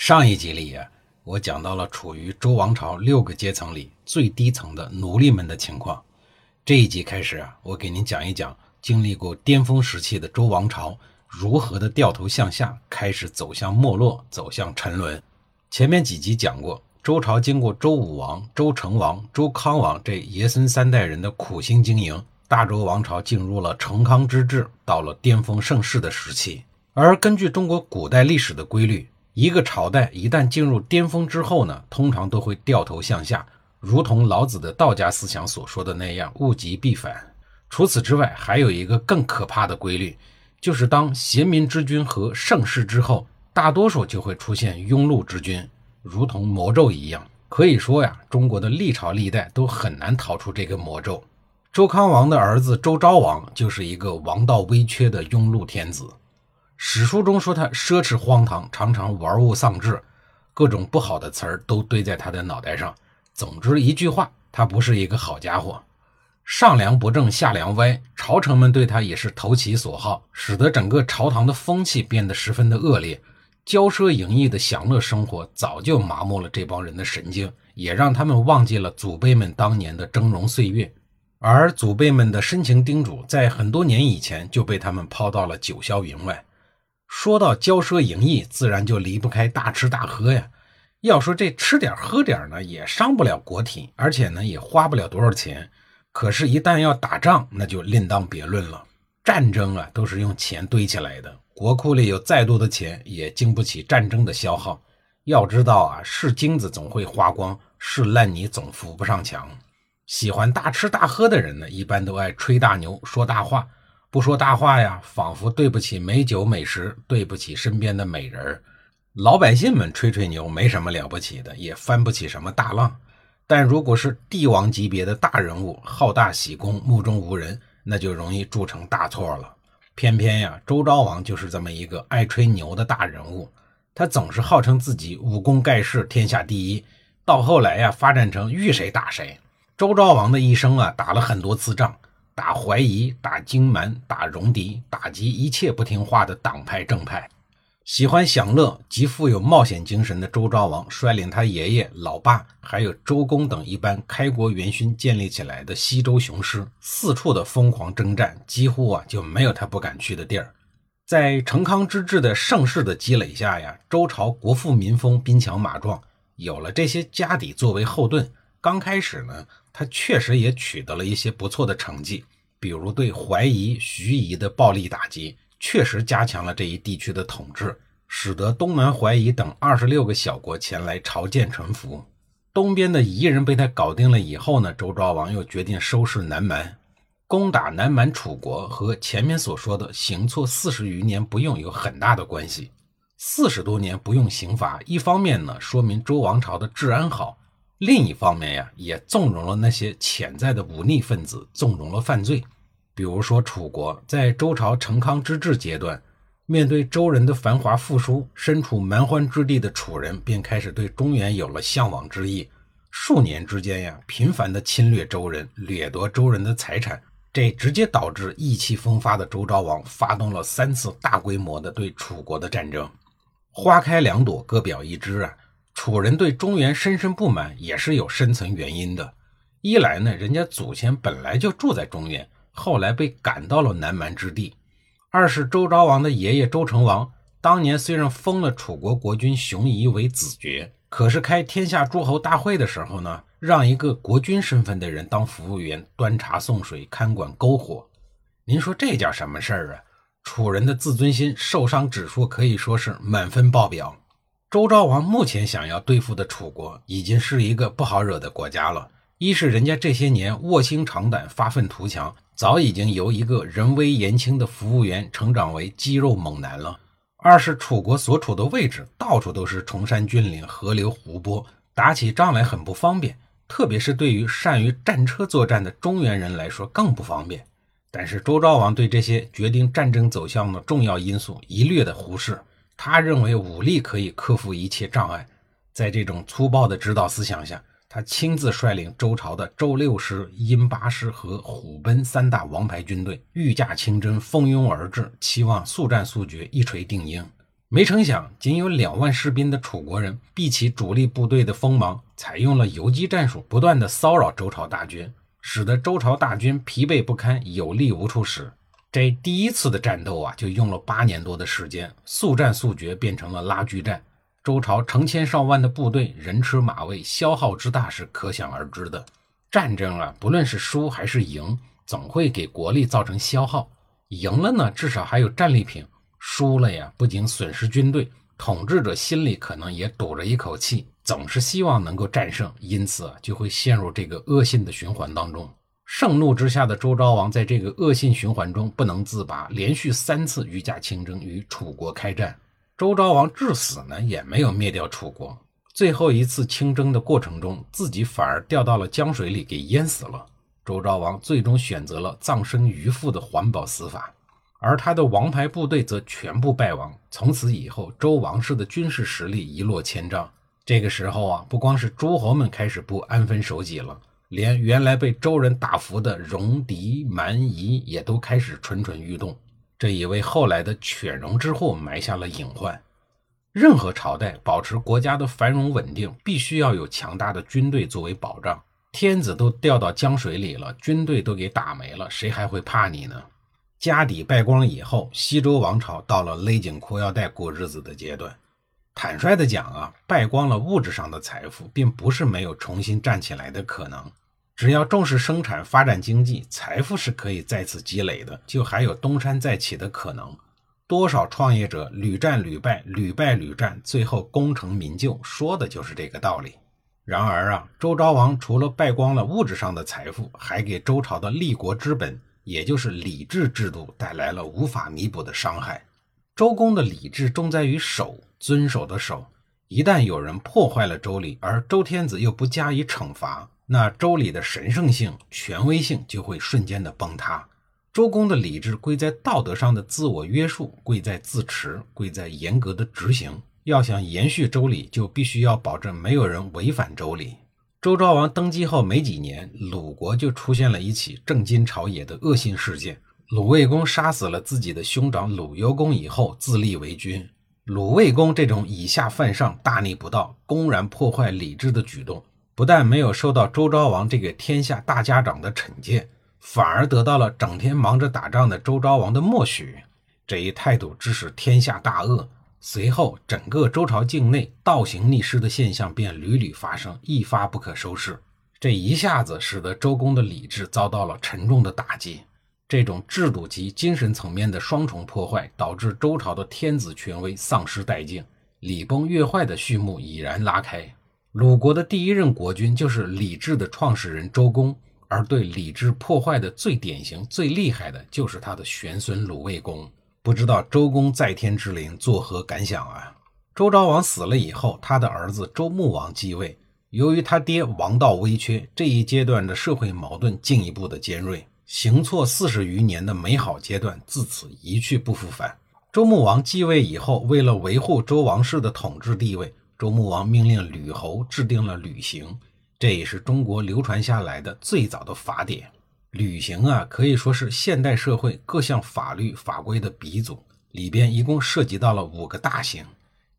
上一集里呀，我讲到了处于周王朝六个阶层里最低层的奴隶们的情况。这一集开始啊，我给您讲一讲经历过巅峰时期的周王朝如何的掉头向下，开始走向没落，走向沉沦。前面几集讲过，周朝经过周武王、周成王、周康王这爷孙三代人的苦心经营，大周王朝进入了成康之治，到了巅峰盛世的时期。而根据中国古代历史的规律，一个朝代一旦进入巅峰之后呢，通常都会掉头向下，如同老子的道家思想所说的那样，物极必反。除此之外，还有一个更可怕的规律，就是当贤明之君和盛世之后，大多数就会出现庸碌之君，如同魔咒一样。可以说呀，中国的历朝历代都很难逃出这个魔咒。周康王的儿子周昭王就是一个王道微缺的庸碌天子。史书中说他奢侈荒唐，常常玩物丧志，各种不好的词儿都堆在他的脑袋上。总之一句话，他不是一个好家伙。上梁不正下梁歪，朝臣们对他也是投其所好，使得整个朝堂的风气变得十分的恶劣。骄奢淫逸的享乐生活早就麻木了这帮人的神经，也让他们忘记了祖辈们当年的峥嵘岁月。而祖辈们的深情叮嘱，在很多年以前就被他们抛到了九霄云外。说到骄奢淫逸，自然就离不开大吃大喝呀。要说这吃点喝点呢，也伤不了国体，而且呢也花不了多少钱。可是，一旦要打仗，那就另当别论了。战争啊，都是用钱堆起来的，国库里有再多的钱，也经不起战争的消耗。要知道啊，是金子总会花光，是烂泥总扶不上墙。喜欢大吃大喝的人呢，一般都爱吹大牛，说大话。不说大话呀，仿佛对不起美酒美食，对不起身边的美人儿。老百姓们吹吹牛没什么了不起的，也翻不起什么大浪。但如果是帝王级别的大人物，好大喜功，目中无人，那就容易铸成大错了。偏偏呀，周昭王就是这么一个爱吹牛的大人物。他总是号称自己武功盖世，天下第一。到后来呀，发展成遇谁打谁。周昭王的一生啊，打了很多次仗。打怀疑，打荆蛮，打戎狄，打击一切不听话的党派正派。喜欢享乐、极富有冒险精神的周昭王，率领他爷爷、老爸，还有周公等一般开国元勋建立起来的西周雄师，四处的疯狂征战，几乎啊就没有他不敢去的地儿。在成康之治的盛世的积累下呀，周朝国富民丰，兵强马壮，有了这些家底作为后盾。刚开始呢，他确实也取得了一些不错的成绩，比如对怀疑、徐夷的暴力打击，确实加强了这一地区的统治，使得东南、怀疑等二十六个小国前来朝见臣服。东边的夷人被他搞定了以后呢，周昭王又决定收拾南蛮，攻打南蛮楚国，和前面所说的行错四十余年不用有很大的关系。四十多年不用刑罚，一方面呢，说明周王朝的治安好。另一方面呀，也纵容了那些潜在的忤逆分子，纵容了犯罪。比如说，楚国在周朝成康之治阶段，面对周人的繁华富庶，身处蛮荒之地的楚人便开始对中原有了向往之意。数年之间呀，频繁的侵略周人，掠夺周人的财产，这直接导致意气风发的周昭王发动了三次大规模的对楚国的战争。花开两朵，各表一枝啊。楚人对中原深深不满，也是有深层原因的。一来呢，人家祖先本来就住在中原，后来被赶到了南蛮之地；二是周昭王的爷爷周成王，当年虽然封了楚国国君熊仪为子爵，可是开天下诸侯大会的时候呢，让一个国君身份的人当服务员，端茶送水，看管篝火。您说这叫什么事儿啊？楚人的自尊心受伤指数可以说是满分爆表。周昭王目前想要对付的楚国，已经是一个不好惹的国家了。一是人家这些年卧薪尝胆、发愤图强，早已经由一个人微言轻的服务员成长为肌肉猛男了；二是楚国所处的位置到处都是崇山峻岭、河流湖泊，打起仗来很不方便，特别是对于善于战车作战的中原人来说更不方便。但是周昭王对这些决定战争走向的重要因素一律的忽视，他认为武力可以克服一切障碍。在这种粗暴的指导思想下，他亲自率领周朝的周六师、殷八师和虎贲三大王牌军队，御驾亲征，蜂拥而至，期望速战速决，一锤定音。没成想，仅有两万士兵的楚国人，避其主力部队的锋芒，采用了游击战术，不断的骚扰周朝大军，使得周朝大军疲惫不堪，有力无处使。这第一次的战斗啊，就用了八年多的时间，速战速决变成了拉锯战。周朝成千上万的部队，人吃马喂，消耗之大是可想而知的。战争啊，不论是输还是赢，总会给国力造成消耗。赢了呢，至少还有战利品；输了呀，不仅损失军队，统治者心里可能也堵着一口气，总是希望能够战胜，因此啊，就会陷入这个恶性的循环当中。盛怒之下的周昭王，在这个恶性循环中不能自拔，连续三次御驾亲征，与楚国开战。周昭王至死呢，也没有灭掉楚国。最后一次亲征的过程中，自己反而掉到了江水里，给淹死了。周昭王最终选择了葬身鱼腹的环保死法，而他的王牌部队则全部败亡。从此以后，周王室的军事实力一落千丈。这个时候啊，不光是诸侯们开始不安分守己了，连原来被周人打服的戎狄蛮夷也都开始蠢蠢欲动。这也为后来的犬戎之祸埋下了隐患。任何朝代保持国家的繁荣稳定，必须要有强大的军队作为保障。天子都掉到江水里了，军队都给打没了，谁还会怕你呢？家底败光以后，西周王朝到了勒紧裤腰带过日子的阶段。坦率的讲啊，败光了物质上的财富，并不是没有重新站起来的可能。只要重视生产、发展经济，财富是可以再次积累的，就还有东山再起的可能。多少创业者屡战屡败，屡败屡战，最后功成名就，说的就是这个道理。然而啊，周昭王除了败光了物质上的财富，还给周朝的立国之本，也就是礼制制度带来了无法弥补的伤害。周公的礼制重在于守，遵守的守。一旦有人破坏了周礼，而周天子又不加以惩罚。那周礼的神圣性、权威性就会瞬间的崩塌。周公的礼制贵在道德上的自我约束，贵在自持，贵在严格的执行。要想延续周礼，就必须要保证没有人违反周礼。周昭王登基后没几年，鲁国就出现了一起震惊朝野的恶性事件：鲁卫公杀死了自己的兄长鲁幽公以后，自立为君。鲁卫公这种以下犯上、大逆不道、公然破坏礼制的举动。不但没有受到周昭王这个天下大家长的惩戒，反而得到了整天忙着打仗的周昭王的默许。这一态度致使天下大恶。随后，整个周朝境内倒行逆施的现象便屡屡发生，一发不可收拾。这一下子使得周公的礼制遭到了沉重的打击。这种制度及精神层面的双重破坏，导致周朝的天子权威丧失殆尽，礼崩乐坏的序幕已然拉开。鲁国的第一任国君就是礼制的创始人周公，而对礼制破坏的最典型、最厉害的就是他的玄孙鲁卫公。不知道周公在天之灵作何感想啊？周昭王死了以后，他的儿子周穆王继位。由于他爹王道微缺，这一阶段的社会矛盾进一步的尖锐，行错四十余年的美好阶段自此一去不复返。周穆王继位以后，为了维护周王室的统治地位。周穆王命令吕侯制定了吕刑，这也是中国流传下来的最早的法典。吕刑啊，可以说是现代社会各项法律法规的鼻祖。里边一共涉及到了五个大刑：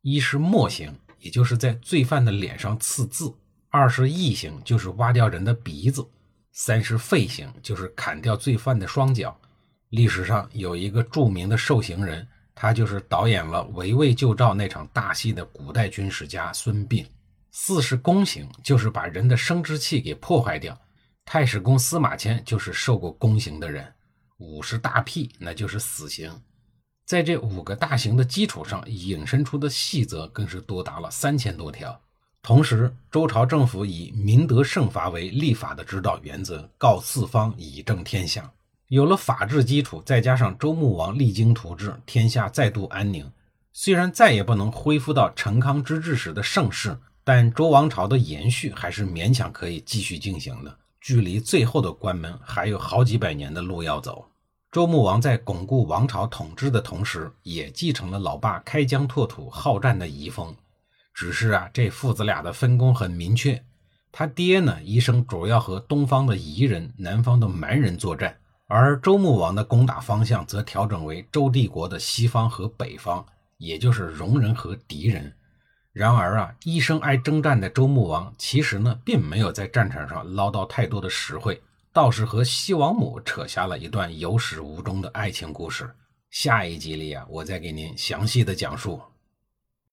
一是墨刑，也就是在罪犯的脸上刺字；二是缢刑，就是挖掉人的鼻子；三是废刑，就是砍掉罪犯的双脚。历史上有一个著名的受刑人。他就是导演了《围魏救赵》那场大戏的古代军事家孙膑。四是宫刑，就是把人的生殖器给破坏掉。太史公司马迁就是受过宫刑的人。五是大辟，那就是死刑。在这五个大刑的基础上，引申出的细则更是多达了三千多条。同时，周朝政府以明德胜罚为立法的指导原则，告四方以正天下。有了法治基础，再加上周穆王励精图治，天下再度安宁。虽然再也不能恢复到成康之治时的盛世，但周王朝的延续还是勉强可以继续进行的。距离最后的关门还有好几百年的路要走。周穆王在巩固王朝统治的同时，也继承了老爸开疆拓土、好战的遗风。只是啊，这父子俩的分工很明确。他爹呢，一生主要和东方的夷人、南方的蛮人作战，而周穆王的攻打方向则调整为周帝国的西方和北方，也就是戎人和狄人。然而啊，一生爱征战的周穆王，其实呢，并没有在战场上捞到太多的实惠。倒是和西王母扯下了一段有始无终的爱情故事。下一集里啊，我再给您详细的讲述。